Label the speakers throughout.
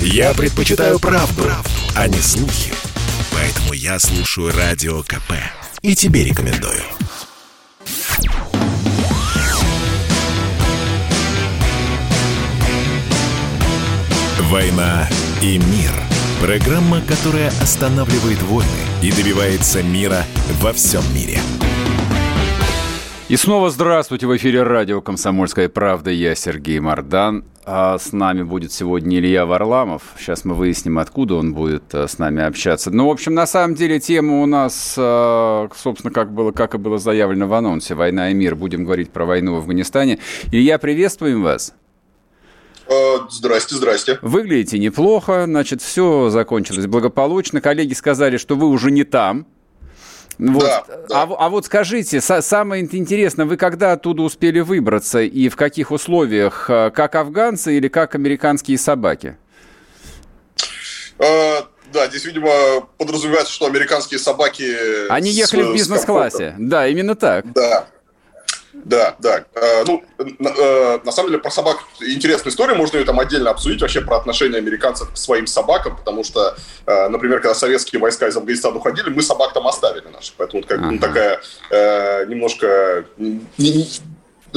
Speaker 1: Я предпочитаю правду, правду, а не слухи. Поэтому я слушаю Радио КП. И тебе рекомендую. «Война и мир» – программа, которая останавливает войны и добивается мира во всем мире.
Speaker 2: И снова здравствуйте в эфире радио «Комсомольская правда». Я Сергей Мордан. А с нами будет сегодня Илья Варламов. Сейчас мы выясним, откуда он будет э, с нами общаться. Ну, в общем, на самом деле тема у нас, э, собственно, как, было, как и было заявлено в анонсе «Война и мир». Будем говорить про войну в Афганистане. Илья, приветствуем вас.
Speaker 3: Э, здрасте, здрасте.
Speaker 2: Выглядите неплохо, значит, все закончилось благополучно. Коллеги сказали, что вы уже не там. Вот. Да, да. А, а вот скажите, самое интересное, вы когда оттуда успели выбраться и в каких условиях? Э, как афганцы или как американские собаки?
Speaker 3: Э, да, здесь, видимо, подразумевается, что американские собаки...
Speaker 2: Они ехали с, в бизнес-классе. Да, именно так.
Speaker 3: Да, да, да. Э, ну, э, на самом деле, про собак интересная история, можно ее там отдельно обсудить, вообще про отношение американцев к своим собакам, потому что, э, например, когда советские войска из Афганистана уходили, мы собак там оставили наших, поэтому как, uh-huh. ну, такая немножко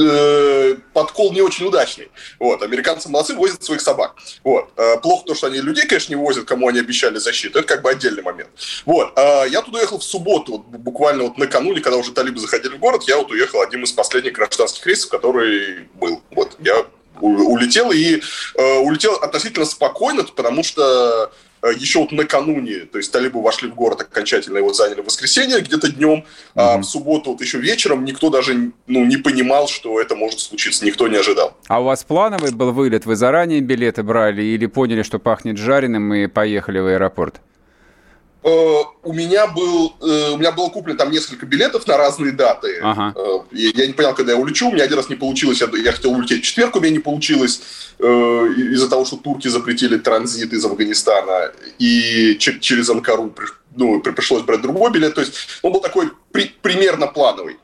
Speaker 3: э, подкол не очень удачный. Вот, американцы молодцы, возят своих собак. Вот. Э, плохо то, что они людей, конечно, не возят, кому они обещали защиту. Это как бы отдельный момент. Вот. Э, я туда ехал в субботу, вот, буквально вот накануне, когда уже талибы заходили в город, я вот уехал одним из последних гражданских рейсов, который был. Вот. Я улетел и улетел относительно спокойно, потому что еще вот накануне, то есть талибы вошли в город окончательно, его заняли в воскресенье где-то днем, mm-hmm. а в субботу вот еще вечером никто даже ну, не понимал, что это может случиться, никто не ожидал.
Speaker 2: А у вас плановый был вылет? Вы заранее билеты брали или поняли, что пахнет жареным и поехали в аэропорт?
Speaker 3: Э, у меня был, э, у меня было куплено там несколько билетов на разные даты. Ага. Я не понял, когда я улечу. У меня один раз не получилось. Я хотел улететь в четверг, у меня не получилось из-за того, что турки запретили транзит из Афганистана. И через Анкару ну, пришлось брать другой билет. То есть он был такой при, примерно плановый.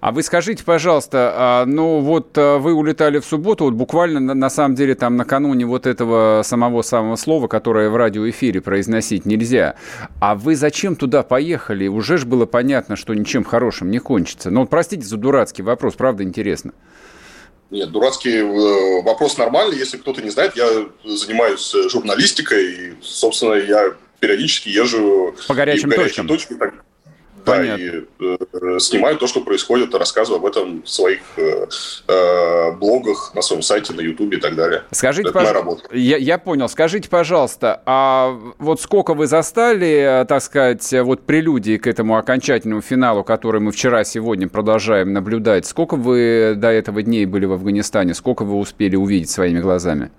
Speaker 2: А вы скажите, пожалуйста, а, ну вот а, вы улетали в субботу, вот буквально на, самом деле там накануне вот этого самого самого слова, которое в радиоэфире произносить нельзя. А вы зачем туда поехали? Уже же было понятно, что ничем хорошим не кончится. Ну, простите за дурацкий вопрос, правда интересно.
Speaker 3: Нет, дурацкий э, вопрос нормальный. Если кто-то не знает, я занимаюсь журналистикой, и, собственно, я периодически езжу
Speaker 2: по горячим, и горячим точкам. точкам
Speaker 3: да, и э, снимаю то, что происходит, рассказываю об этом в своих э, э, блогах, на своем сайте, на Ютубе и так далее.
Speaker 2: Скажите, Это пож... я, я понял. Скажите, пожалуйста, а вот сколько вы застали, так сказать, вот прелюдии к этому окончательному финалу, который мы вчера-сегодня продолжаем наблюдать, сколько вы до этого дней были в Афганистане, сколько вы успели увидеть своими глазами?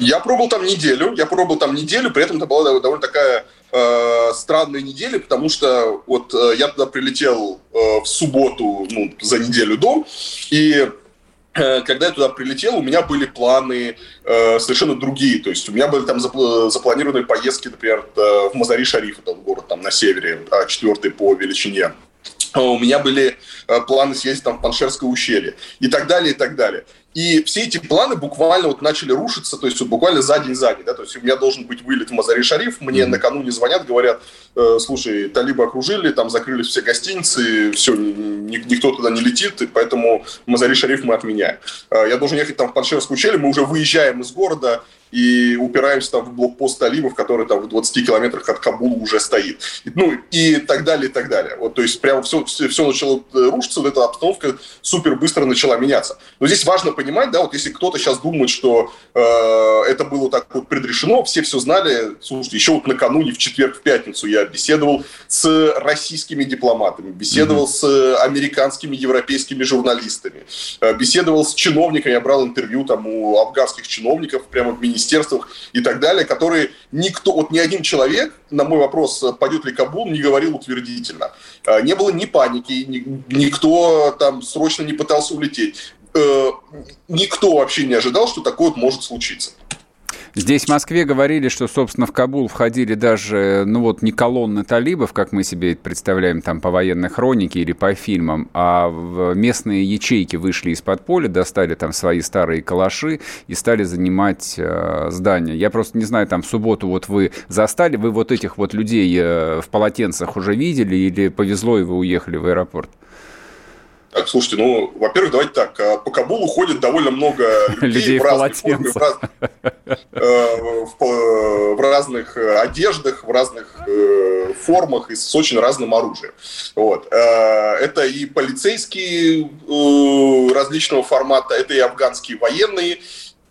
Speaker 3: Я пробовал там неделю, я пробовал там неделю, при этом это была довольно такая э, странной недели, потому что вот э, я туда прилетел э, в субботу, ну, за неделю до, и э, когда я туда прилетел, у меня были планы э, совершенно другие. То есть у меня были там запланированы поездки, например, э, в Мазари-Шариф, это город там на севере, а, четвертый по величине. У меня были э, планы съездить там в Паншерское ущелье и так далее, и так далее. И все эти планы буквально вот начали рушиться, то есть вот буквально за день за день. Да? То есть у меня должен быть вылет в Мазари-Шариф, мне mm-hmm. накануне звонят, говорят, э, слушай, талибы окружили, там закрылись все гостиницы, все, ни, никто туда не летит, и поэтому Мазари-Шариф мы отменяем. Э, я должен ехать там в Паншерское ущелье, мы уже выезжаем из города, и упираемся там в блокпост талибов, который там в 20 километрах от Кабула уже стоит. Ну, и так далее, и так далее. Вот, то есть, прямо все, все, все начало рушиться, вот эта обстановка супер быстро начала меняться. Но здесь важно понимать, да, вот если кто-то сейчас думает, что э, это было так вот предрешено, все все знали, слушайте, еще вот накануне, в четверг, в пятницу я беседовал с российскими дипломатами, беседовал mm-hmm. с американскими, европейскими журналистами, э, беседовал с чиновниками, я брал интервью там у афганских чиновников прямо в министерстве министерствах и так далее, которые никто, вот ни один человек на мой вопрос, пойдет ли Кабул, не говорил утвердительно. А, не было ни паники, никто там срочно не пытался улететь. Э, никто вообще не ожидал, что такое вот может случиться.
Speaker 2: Здесь в Москве говорили, что, собственно, в Кабул входили даже, ну вот, не колонны талибов, как мы себе это представляем там по военной хронике или по фильмам, а местные ячейки вышли из-под поля, достали там свои старые калаши и стали занимать э, здания. Я просто не знаю, там в субботу вот вы застали, вы вот этих вот людей э, в полотенцах уже видели или повезло и вы уехали в аэропорт?
Speaker 3: Так, слушайте, ну, во-первых, давайте так. А, по Кабулу ходит довольно много людей, людей в, разных формах, в, раз, э, в, э, в разных э, одеждах, в разных э, формах и с очень разным оружием. Вот. Э, это и полицейские э, различного формата, это и афганские военные,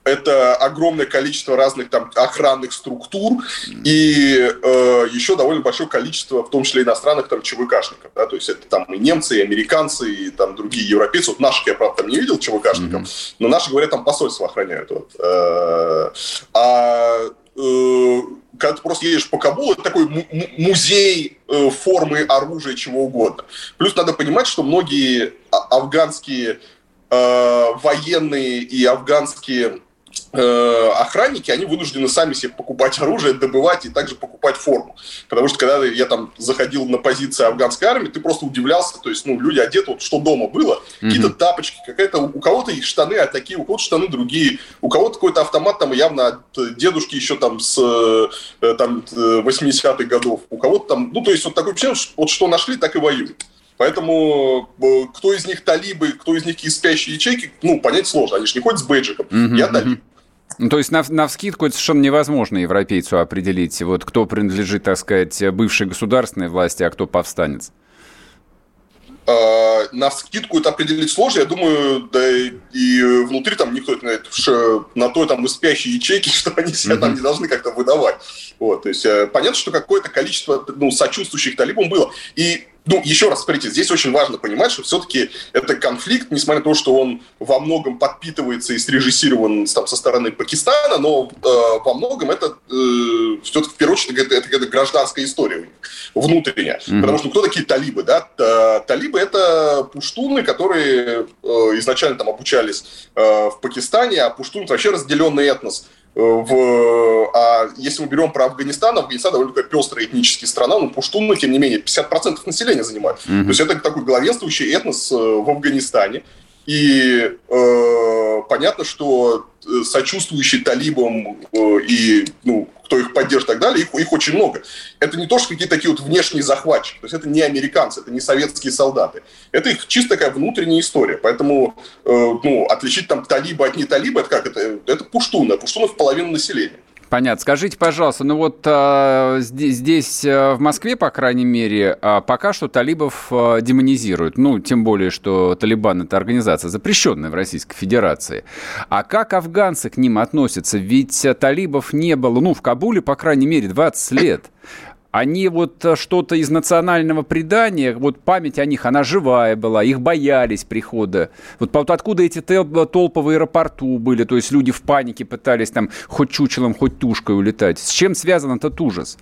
Speaker 3: это огромное количество разных там охранных структур и э, еще довольно большое количество, в том числе иностранных там ЧВКшников, да, то есть это там и немцы, и американцы, и там другие европейцы. Вот наших я, правда, там не видел ЧВКшников, mm-hmm. но наши, говорят, там посольство охраняют. Вот. Э, а э, когда ты просто едешь по Кабулу, это такой музей э, формы оружия, чего угодно. Плюс надо понимать, что многие а, афганские э, военные и афганские охранники, они вынуждены сами себе покупать оружие, добывать и также покупать форму. Потому что когда я там заходил на позиции афганской армии, ты просто удивлялся, то есть, ну, люди одеты, вот что дома было, mm-hmm. какие-то тапочки, какая-то, у кого-то их штаны а такие, у кого-то штаны другие, у кого-то какой-то автомат там явно от дедушки еще там с э, там 80-х годов, у кого-то там, ну, то есть вот такое впечатление, вот что нашли, так и воюют. Поэтому э, кто из них талибы, кто из них из спящие ячейки, ну, понять сложно. Они же не ходят с бейджиком. Mm-hmm. Я талиб.
Speaker 2: Ну, то есть на, на вскидку это совершенно невозможно европейцу определить, вот кто принадлежит, так сказать, бывшей государственной власти, а кто повстанец.
Speaker 3: А, на скидку это определить сложно. Я думаю, да и внутри там никто это знает, на той там и спящей ячейки, что они себя mm-hmm. там не должны как-то выдавать. Вот, то есть э, понятно, что какое-то количество ну, сочувствующих талибам было. И ну, еще раз, смотрите, здесь очень важно понимать, что все-таки это конфликт, несмотря на то, что он во многом подпитывается и срежиссирован там, со стороны Пакистана, но э, во многом это э, все-таки в первую очередь это, это, это гражданская история у них, внутренняя. Mm-hmm. Потому что кто такие талибы? Да? Талибы это пуштуны, которые э, изначально там обучались э, в Пакистане, а пуштун это вообще разделенный этнос Э, в, если мы берем про Афганистан, Афганистан довольно такая пестрая этническая страна, но пуштуны, тем не менее, 50% населения занимают. Mm-hmm. То есть это такой главенствующий этнос э, в Афганистане. И э, понятно, что э, сочувствующие талибам э, и ну, кто их поддержит и так далее, их, их очень много. Это не то, что какие-то такие вот внешние захватчики, то есть это не американцы, это не советские солдаты. Это их чисто такая внутренняя история. Поэтому э, ну, отличить там талиба от не талиба, это как? Это, это пуштуны, пуштуны в половину населения.
Speaker 2: Понятно. Скажите, пожалуйста, ну вот а, здесь, здесь, в Москве, по крайней мере, а, пока что талибов а, демонизируют. Ну, тем более, что Талибан – это организация, запрещенная в Российской Федерации. А как афганцы к ним относятся? Ведь талибов не было, ну, в Кабуле, по крайней мере, 20 лет они вот э, что-то из национального предания, вот память о них, она живая была, их боялись прихода. Вот откуда эти толпы в аэропорту были, то есть люди в панике пытались там хоть чучелом, хоть тушкой улетать. С чем связан этот ужас?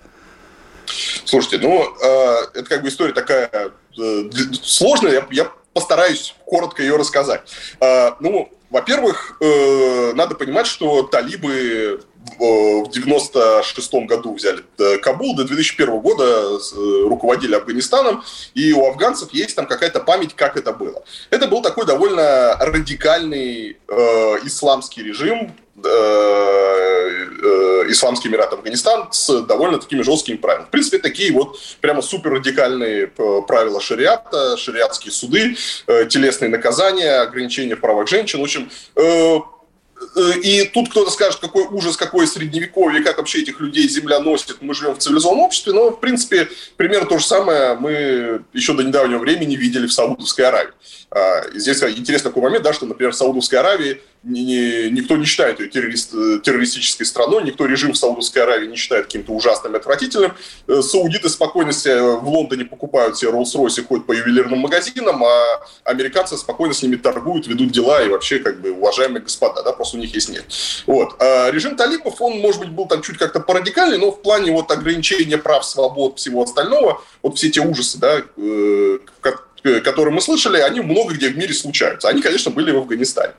Speaker 3: Слушайте, ну, э, это как бы история такая э, сложная, я, я постараюсь коротко ее рассказать. Э, ну, во-первых, э, надо понимать, что талибы в 96 году взяли э, Кабул, до 2001 года э, руководили Афганистаном, и у афганцев есть там какая-то память, как это было. Это был такой довольно радикальный э, исламский режим, э, Исламский Эмират Афганистан с довольно такими жесткими правилами. В принципе, такие вот прямо супер радикальные правила шариата, шариатские суды, телесные наказания, ограничения в правах женщин. В общем, и тут кто-то скажет, какой ужас, какое средневековье, как вообще этих людей земля носит, мы живем в цивилизованном обществе, но, в принципе, примерно то же самое мы еще до недавнего времени видели в Саудовской Аравии. А, здесь интересный такой момент, да, что, например, в Саудовской Аравии никто не считает ее террорист, террористической страной, никто режим в Саудовской Аравии не считает каким-то ужасным и отвратительным. Э, саудиты спокойно себе в Лондоне покупают себе и ходят по ювелирным магазинам, а американцы спокойно с ними торгуют, ведут дела и вообще как бы уважаемые господа, да, просто у них есть нет. Вот. А режим талибов, он, может быть, был там чуть как-то порадикальный, но в плане вот ограничения прав, свобод, всего остального, вот все эти ужасы, да, э, которые мы слышали, они много где в мире случаются. Они, конечно, были в Афганистане.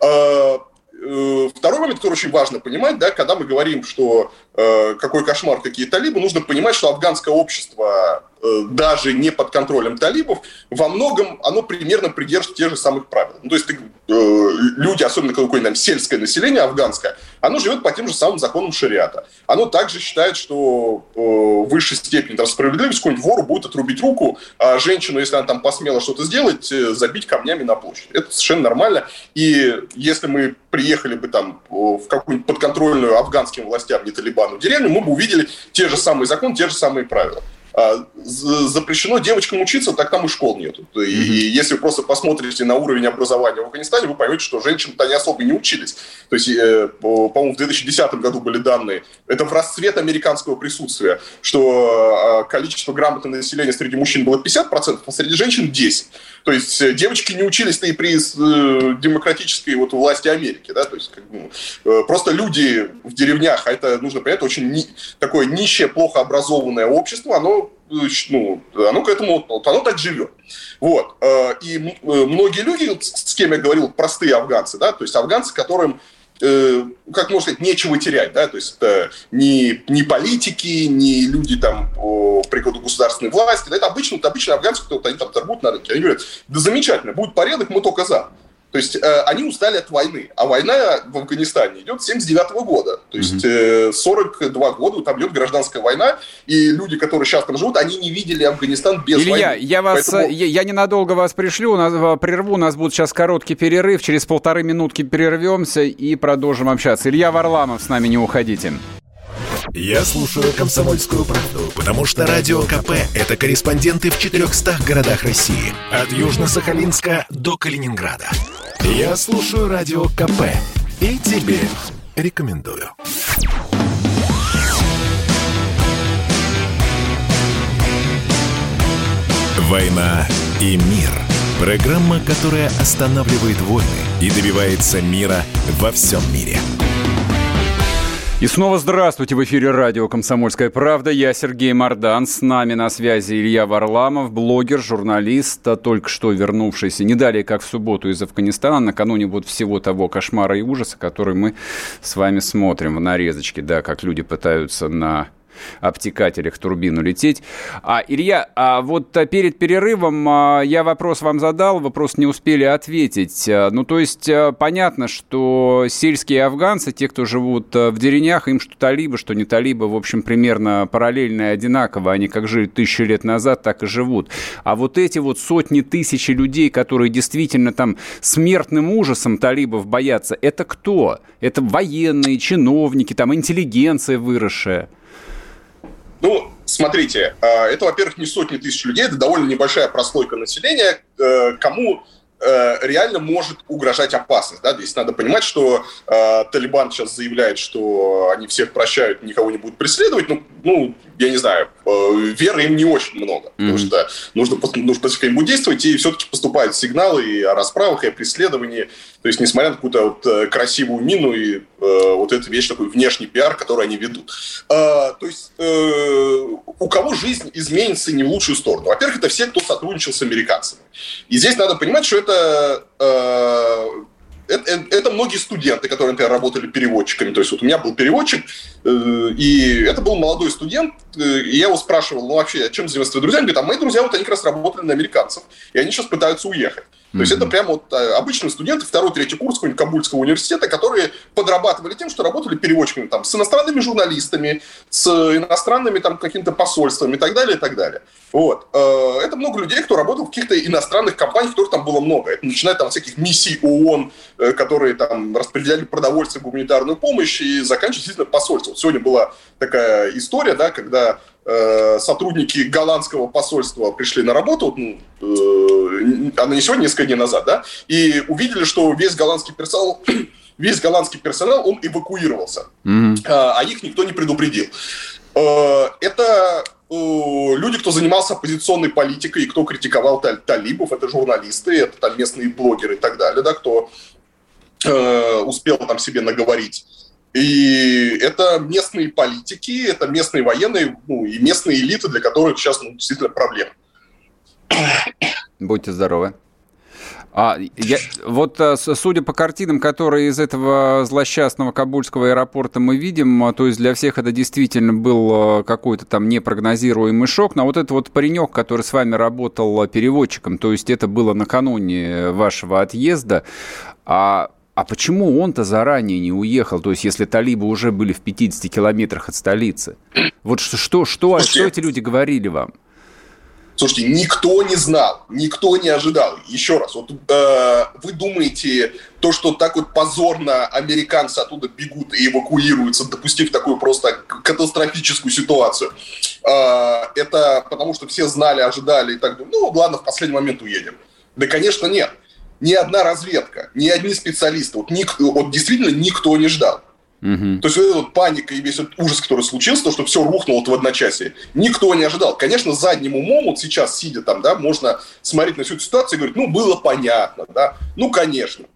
Speaker 3: А, э, второй момент, который очень важно понимать, да, когда мы говорим, что э, какой кошмар, какие талибы, нужно понимать, что афганское общество Э, даже не под контролем талибов, во многом оно примерно придерживается тех же самых правил. Ну, то есть ты, э, люди, особенно какое-нибудь сельское население афганское, оно живет по тем же самым законам шариата. Оно также считает, что э, высшей степени там, справедливость какой-нибудь вору будет отрубить руку, а женщину, если она там посмела что-то сделать, э, забить камнями на площадь. Это совершенно нормально. И если мы приехали бы там в какую-нибудь подконтрольную афганским властям, не Талибану, деревню, мы бы увидели те же самые законы, те же самые правила. А, запрещено девочкам учиться, так там и школ нету. И, и если вы просто посмотрите на уровень образования в Афганистане, вы поймете, что женщины-то не особо не учились. То есть, э, по-моему, в 2010 году были данные, это в расцвет американского присутствия, что э, количество грамотного населения среди мужчин было 50%, а среди женщин 10%. То есть э, девочки не учились-то и при э, демократической вот власти Америки, да, то есть как, ну, просто люди в деревнях, а это нужно понять, очень ни, такое нищее, плохо образованное общество, оно ну, оно к этому, вот оно так живет. Вот. И многие люди, с кем я говорил, простые афганцы, да, то есть афганцы, которым э, как можно сказать, нечего терять, да, то есть это не, не политики, не люди там о, при государственной власти, да, это обычно, это обычно афганцы, кто-то они там торгуют на рынке, они говорят, да замечательно, будет порядок, мы только за. То есть э, они устали от войны. А война в Афганистане идет с 79 -го года. То есть э, 42 года там идет гражданская война, и люди, которые сейчас там живут, они не видели Афганистан без
Speaker 2: Илья,
Speaker 3: войны.
Speaker 2: я вас, Поэтому... я, я ненадолго вас пришлю, у нас, прерву, у нас будет сейчас короткий перерыв, через полторы минутки перервемся и продолжим общаться. Илья Варламов с нами, не уходите.
Speaker 1: Я слушаю «Комсомольскую правду», потому что «Радио КП» — это корреспонденты в 400 городах России. От Южно-Сахалинска до Калининграда. Я слушаю «Радио КП» и тебе рекомендую. «Война и мир» — программа, которая останавливает войны и добивается мира во всем мире.
Speaker 2: И снова здравствуйте. В эфире радио «Комсомольская правда». Я Сергей Мордан. С нами на связи Илья Варламов, блогер, журналист, а только что вернувшийся не далее, как в субботу из Афганистана, накануне вот всего того кошмара и ужаса, который мы с вами смотрим в нарезочке, да, как люди пытаются на обтекателях турбину лететь. А, Илья, а вот а, перед перерывом а, я вопрос вам задал, вопрос не успели ответить. А, ну, то есть понятно, что сельские афганцы, те, кто живут в деревнях, им что талибы, что не талибы, в общем, примерно параллельно и одинаково. Они как жили тысячи лет назад, так и живут. А вот эти вот сотни тысяч людей, которые действительно там смертным ужасом талибов боятся, это кто? Это военные, чиновники, там интеллигенция выросшая.
Speaker 3: Ну, смотрите, э, это, во-первых, не сотни тысяч людей, это довольно небольшая прослойка населения, э, кому э, реально может угрожать опасность. Да? Здесь надо понимать, что э, Талибан сейчас заявляет, что они всех прощают, никого не будут преследовать. Ну, ну я не знаю, веры им не очень много, mm-hmm. потому что нужно, нужно по действовать, и все-таки поступают сигналы и о расправах, и о преследовании. То есть, несмотря на какую-то вот э, красивую мину и э, вот эту вещь, такой внешний пиар, который они ведут. Э, то есть, э, у кого жизнь изменится не в лучшую сторону? Во-первых, это все, кто сотрудничал с американцами. И здесь надо понимать, что это э, это, это многие студенты, которые, например, работали переводчиками. То есть вот у меня был переводчик, э, и это был молодой студент, э, и я его спрашивал, ну вообще, чем занимаются твои друзья? Он говорит, а мои друзья, вот они как раз работали на американцев, и они сейчас пытаются уехать. То mm-hmm. есть это прямо вот обычные студенты второй, третий курс какого-нибудь Кабульского университета, которые подрабатывали тем, что работали переводчиками там, с иностранными журналистами, с иностранными там какими-то посольствами и так далее, и так далее. Вот. Это много людей, кто работал в каких-то иностранных компаниях, которых там было много. Это начиная там от всяких миссий ООН, Э, которые там распределяли продовольствие, гуманитарную помощь и заканчивали действительно посольство. Сегодня была такая история, да, когда э, сотрудники голландского посольства пришли на работу, ну, э, она не сегодня, несколько дней назад, да, и увидели, что весь голландский персонал весь голландский персонал, он эвакуировался, mm-hmm. а, их никто не предупредил. Э, это люди, кто занимался оппозиционной политикой кто критиковал талибов, это журналисты, это там местные блогеры и так далее, да, кто э, успел там себе наговорить. И это местные политики, это местные военные, ну, и местные элиты, для которых сейчас ну, действительно проблема.
Speaker 2: Будьте здоровы. А, я, вот э, судя по картинам, которые из этого злосчастного кабульского аэропорта мы видим, а, то есть для всех это действительно был э, какой-то там непрогнозируемый шок. Но вот этот вот паренек, который с вами работал переводчиком, то есть это было накануне вашего отъезда, а а почему он-то заранее не уехал? То есть, если талибы уже были в 50 километрах от столицы. Вот что, что, что, что эти люди говорили вам?
Speaker 3: Слушайте, никто не знал, никто не ожидал. Еще раз, вот э, вы думаете, то, что так вот позорно американцы оттуда бегут и эвакуируются, допустив такую просто катастрофическую ситуацию, э, это потому что все знали, ожидали и так далее. Ну, ладно, в последний момент уедем. Да, конечно, нет. Ни одна разведка, ни одни специалисты, вот, ник, вот действительно никто не ждал. Угу. То есть вот эта вот паника и весь этот ужас, который случился, то, что все рухнуло в одночасье, никто не ожидал. Конечно, задним умом, вот сейчас сидя там, да, можно смотреть на всю эту ситуацию и говорить, ну, было понятно, да, ну, конечно.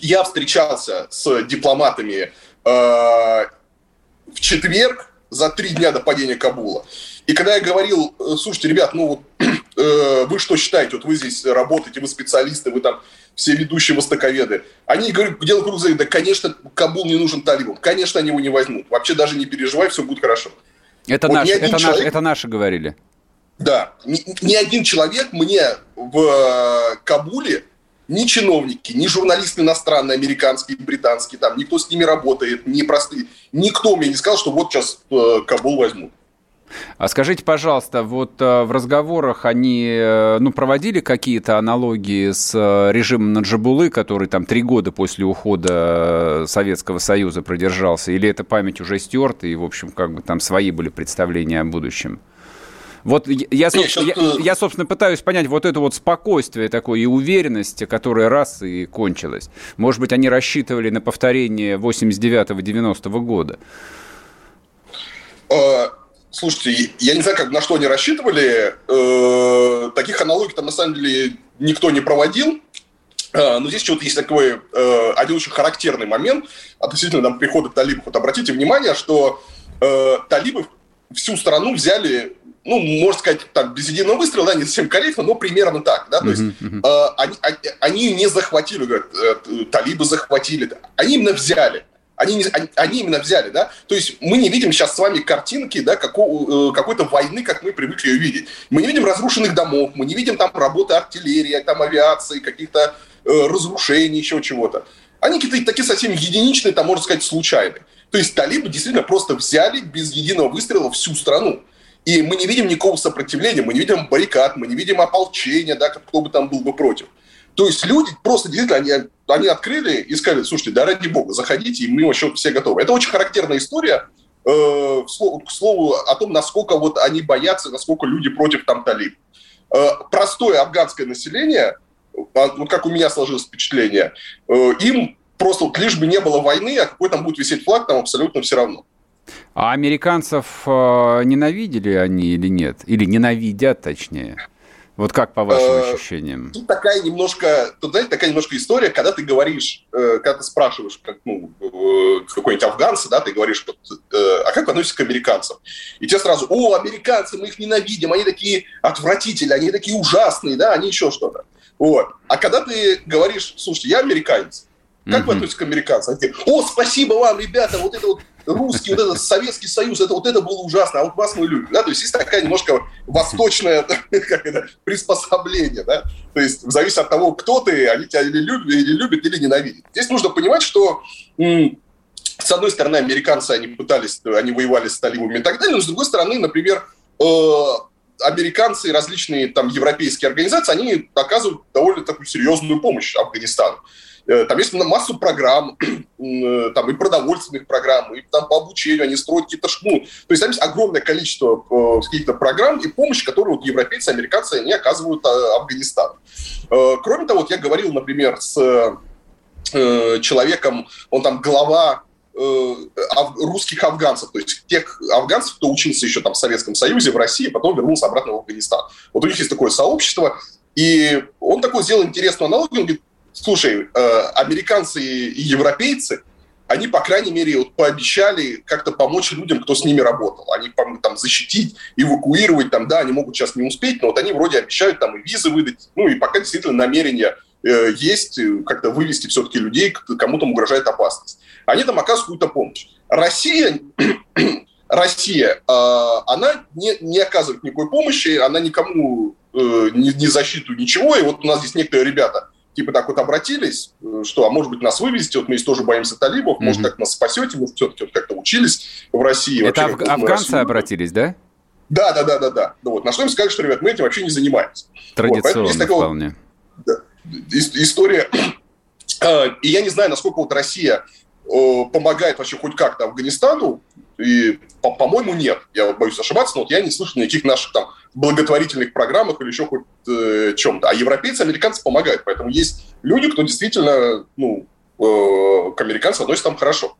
Speaker 3: Я встречался с дипломатами э, в четверг, за три дня до падения Кабула. И когда я говорил, э, слушайте, ребят, ну вот э, вы что считаете, вот вы здесь работаете, вы специалисты, вы там все ведущие востоковеды. Они говорят, дело круг за да, конечно, Кабул не нужен талибам, конечно, они его не возьмут. Вообще даже не переживай, все будет хорошо.
Speaker 2: Это, вот наши, это, человек... наши, это наши говорили.
Speaker 3: Да, ни, ни один человек мне в э, Кабуле, ни чиновники, ни журналисты иностранные, американские, британские, там, никто с ними работает, не простые, никто мне не сказал, что вот сейчас э, Кабул возьмут.
Speaker 2: А скажите, пожалуйста, вот э, в разговорах они э, ну, проводили какие-то аналогии с э, режимом Наджабулы, который там три года после ухода Советского Союза продержался, или эта память уже стерта, и, в общем, как бы там свои были представления о будущем? Вот я, собственно, я, я, собственно, пытаюсь понять вот это вот спокойствие такое и уверенность, которая раз и кончилась. Может быть, они рассчитывали на повторение 89-90 года?
Speaker 3: Слушайте, я не знаю, как, на что они рассчитывали. Э, таких аналогий там на самом деле никто не проводил. Э, но здесь что-то есть такой э, один очень характерный момент относительно там, прихода талибов. Вот обратите внимание, что э, талибы всю страну взяли ну, можно сказать, так, без единого выстрела, да, не совсем корректно, но примерно так, да, то есть uh-huh. Э, они, они, они не захватили, говорят, э, талибы захватили, они именно взяли. Они, они, они именно взяли, да? То есть мы не видим сейчас с вами картинки, да, какого, э, какой-то войны, как мы привыкли ее видеть. Мы не видим разрушенных домов, мы не видим там работы артиллерии, там авиации, каких-то э, разрушений, еще чего-то. Они какие-то такие совсем единичные, там, можно сказать, случайные. То есть талибы действительно просто взяли без единого выстрела всю страну. И мы не видим никакого сопротивления, мы не видим баррикад, мы не видим ополчения, да, кто бы там был бы против. То есть люди просто действительно, они, они открыли и сказали, слушайте, да ради бога, заходите, и мы вообще все готовы. Это очень характерная история, э, к, слову, к слову о том, насколько вот они боятся, насколько люди против там талиб. Э, простое афганское население, а, вот как у меня сложилось впечатление, э, им просто вот лишь бы не было войны, а какой там будет висеть флаг, там абсолютно все равно.
Speaker 2: А американцев э, ненавидели они или нет? Или ненавидят, точнее? Вот как по вашим э, ощущениям?
Speaker 3: Тут такая немножко, тут, знаете, такая немножко история, когда ты говоришь, э, когда ты спрашиваешь, как, ну, э, какой-нибудь афганца, да, ты говоришь, вот, а как вы относитесь к американцам? И тебе сразу, о, американцы, мы их ненавидим, они такие отвратительные, они такие ужасные, да, они еще что-то. Вот. А когда ты говоришь, слушайте, я американец, как mm-hmm. вы относитесь к американцам? Они о, спасибо вам, ребята, вот это вот русский, вот этот Советский Союз, это вот это было ужасно, а вот вас мы любим. Да? То есть есть такая немножко восточное как это, приспособление. Да? То есть зависит от того, кто ты, они тебя или любят, или, любят, или ненавидят. Здесь нужно понимать, что с одной стороны, американцы, они пытались, они воевали с талибами и так далее, но с другой стороны, например, э, американцы и различные там европейские организации, они оказывают довольно такую серьезную помощь Афганистану. Э, там есть массу программ, э, там и продовольственных программ, и там по обучению они строят какие-то ну, то есть там есть огромное количество э, каких-то программ и помощи, которые вот европейцы, американцы, они оказывают Афганистану. Кроме того, вот я говорил, например, с человеком, он там глава русских афганцев, то есть тех афганцев, кто учился еще там в Советском Союзе, в России, потом вернулся обратно в Афганистан. Вот у них есть такое сообщество, и он такой сделал интересную аналогию, он говорит, слушай, э, американцы и европейцы, они, по крайней мере, вот пообещали как-то помочь людям, кто с ними работал. Они там защитить, эвакуировать, там, да, они могут сейчас не успеть, но вот они вроде обещают там и визы выдать, ну и пока действительно намерения э, есть как-то вывести все-таки людей, кому там угрожает опасность. Они там оказывают какую-то помощь. Россия Россия, она не, не оказывает никакой помощи, она никому не, не защиту, ничего. И вот у нас здесь некоторые ребята типа так вот обратились, что, а может быть, нас вывезете, вот мы здесь тоже боимся талибов, mm-hmm. может, как нас спасете, мы все-таки вот как-то учились в России.
Speaker 2: Это вообще, аф- афганцы Россию. обратились, да?
Speaker 3: Да, да, да, да, да. Ну, вот. На что им сказали, что, ребят, мы этим вообще не занимаемся.
Speaker 2: Традиционно вот, такая вполне.
Speaker 3: Да, история. А, и я не знаю, насколько вот Россия помогает вообще хоть как-то Афганистану, и, по-моему, нет. Я боюсь ошибаться, но вот я не слышу никаких наших там благотворительных программах или еще хоть э, чем-то. А европейцы, американцы помогают. Поэтому есть люди, кто действительно ну, э, к американцам относится там хорошо.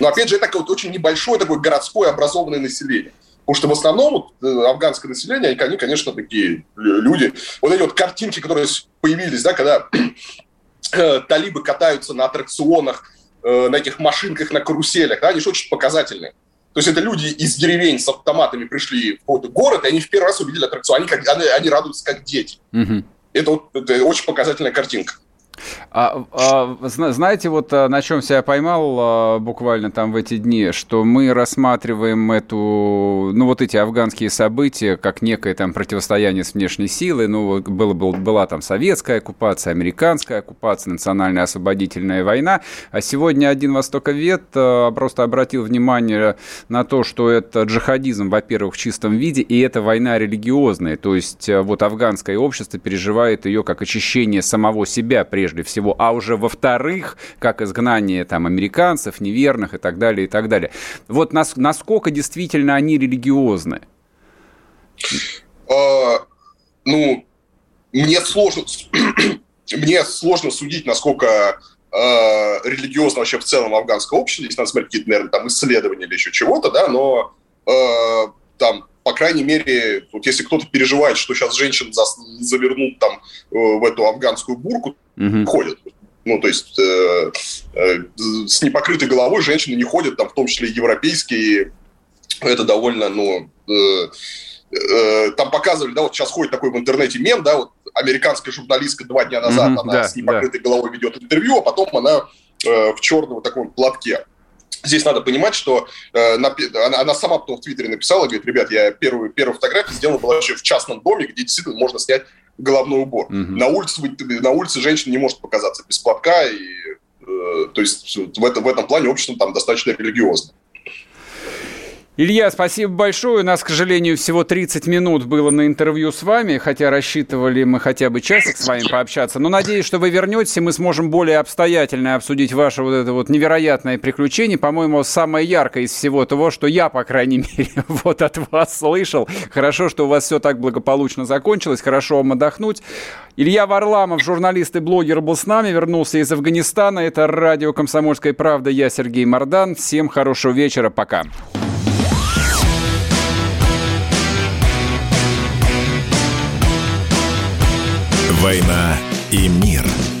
Speaker 3: Но, опять же, это вот очень небольшое такое городское образованное население. Потому что в основном вот, э, афганское население, они, конечно, такие люди. Вот эти вот картинки, которые появились, да, когда э, талибы катаются на аттракционах, э, на этих машинках, на каруселях, да, они же очень показательные. То есть это люди из деревень с автоматами пришли в какой-то город, и они в первый раз увидели аттракцион. Они, как, они, они радуются как дети. Угу. Это, вот, это очень показательная картинка.
Speaker 2: А, а, знаете, вот а, на чем себя поймал а, буквально там в эти дни, что мы рассматриваем эту, ну вот эти афганские события как некое там противостояние с внешней силой, ну было, было, была там советская оккупация, американская оккупация, национальная освободительная война, а сегодня один востоковед а, просто обратил внимание на то, что это джихадизм, во-первых, в чистом виде, и это война религиозная, то есть а, вот афганское общество переживает ее как очищение самого себя прежде прежде всего, а уже во-вторых, как изгнание там американцев, неверных и так далее, и так далее. Вот нас, насколько действительно они религиозны?
Speaker 3: А, ну, мне сложно, мне сложно судить, насколько э, религиозно вообще в целом афганское общество. Здесь надо смотреть какие-то, наверное, там исследования или еще чего-то, да, но э, там по крайней мере, вот если кто-то переживает, что сейчас женщин за, завернут там э, в эту афганскую бурку, угу. ходят. Ну, то есть э, э, с непокрытой головой женщины не ходят, там, в том числе европейские. Это довольно, ну, э, э, там показывали, да, вот сейчас ходит такой в интернете мем, да, вот американская журналистка два дня назад, mm-hmm, она да, с непокрытой да. головой ведет интервью, а потом она э, в черном вот таком платке. Здесь надо понимать, что э, на, она, она сама потом в Твиттере написала, говорит, ребят, я первую, первую фотографию сделала была вообще в частном доме, где действительно можно снять головной убор. Угу. На, улице, на улице женщина не может показаться без платка, и, э, то есть в, это, в этом плане общество там достаточно религиозно.
Speaker 2: Илья, спасибо большое. У нас, к сожалению, всего 30 минут было на интервью с вами, хотя рассчитывали мы хотя бы часик с вами пообщаться. Но надеюсь, что вы вернетесь, и мы сможем более обстоятельно обсудить ваше вот это вот невероятное приключение. По-моему, самое яркое из всего того, что я, по крайней мере, вот от вас слышал. Хорошо, что у вас все так благополучно закончилось. Хорошо вам отдохнуть. Илья Варламов, журналист и блогер, был с нами, вернулся из Афганистана. Это радио «Комсомольская правда». Я Сергей Мордан. Всем хорошего вечера. Пока.
Speaker 1: «Война и мир».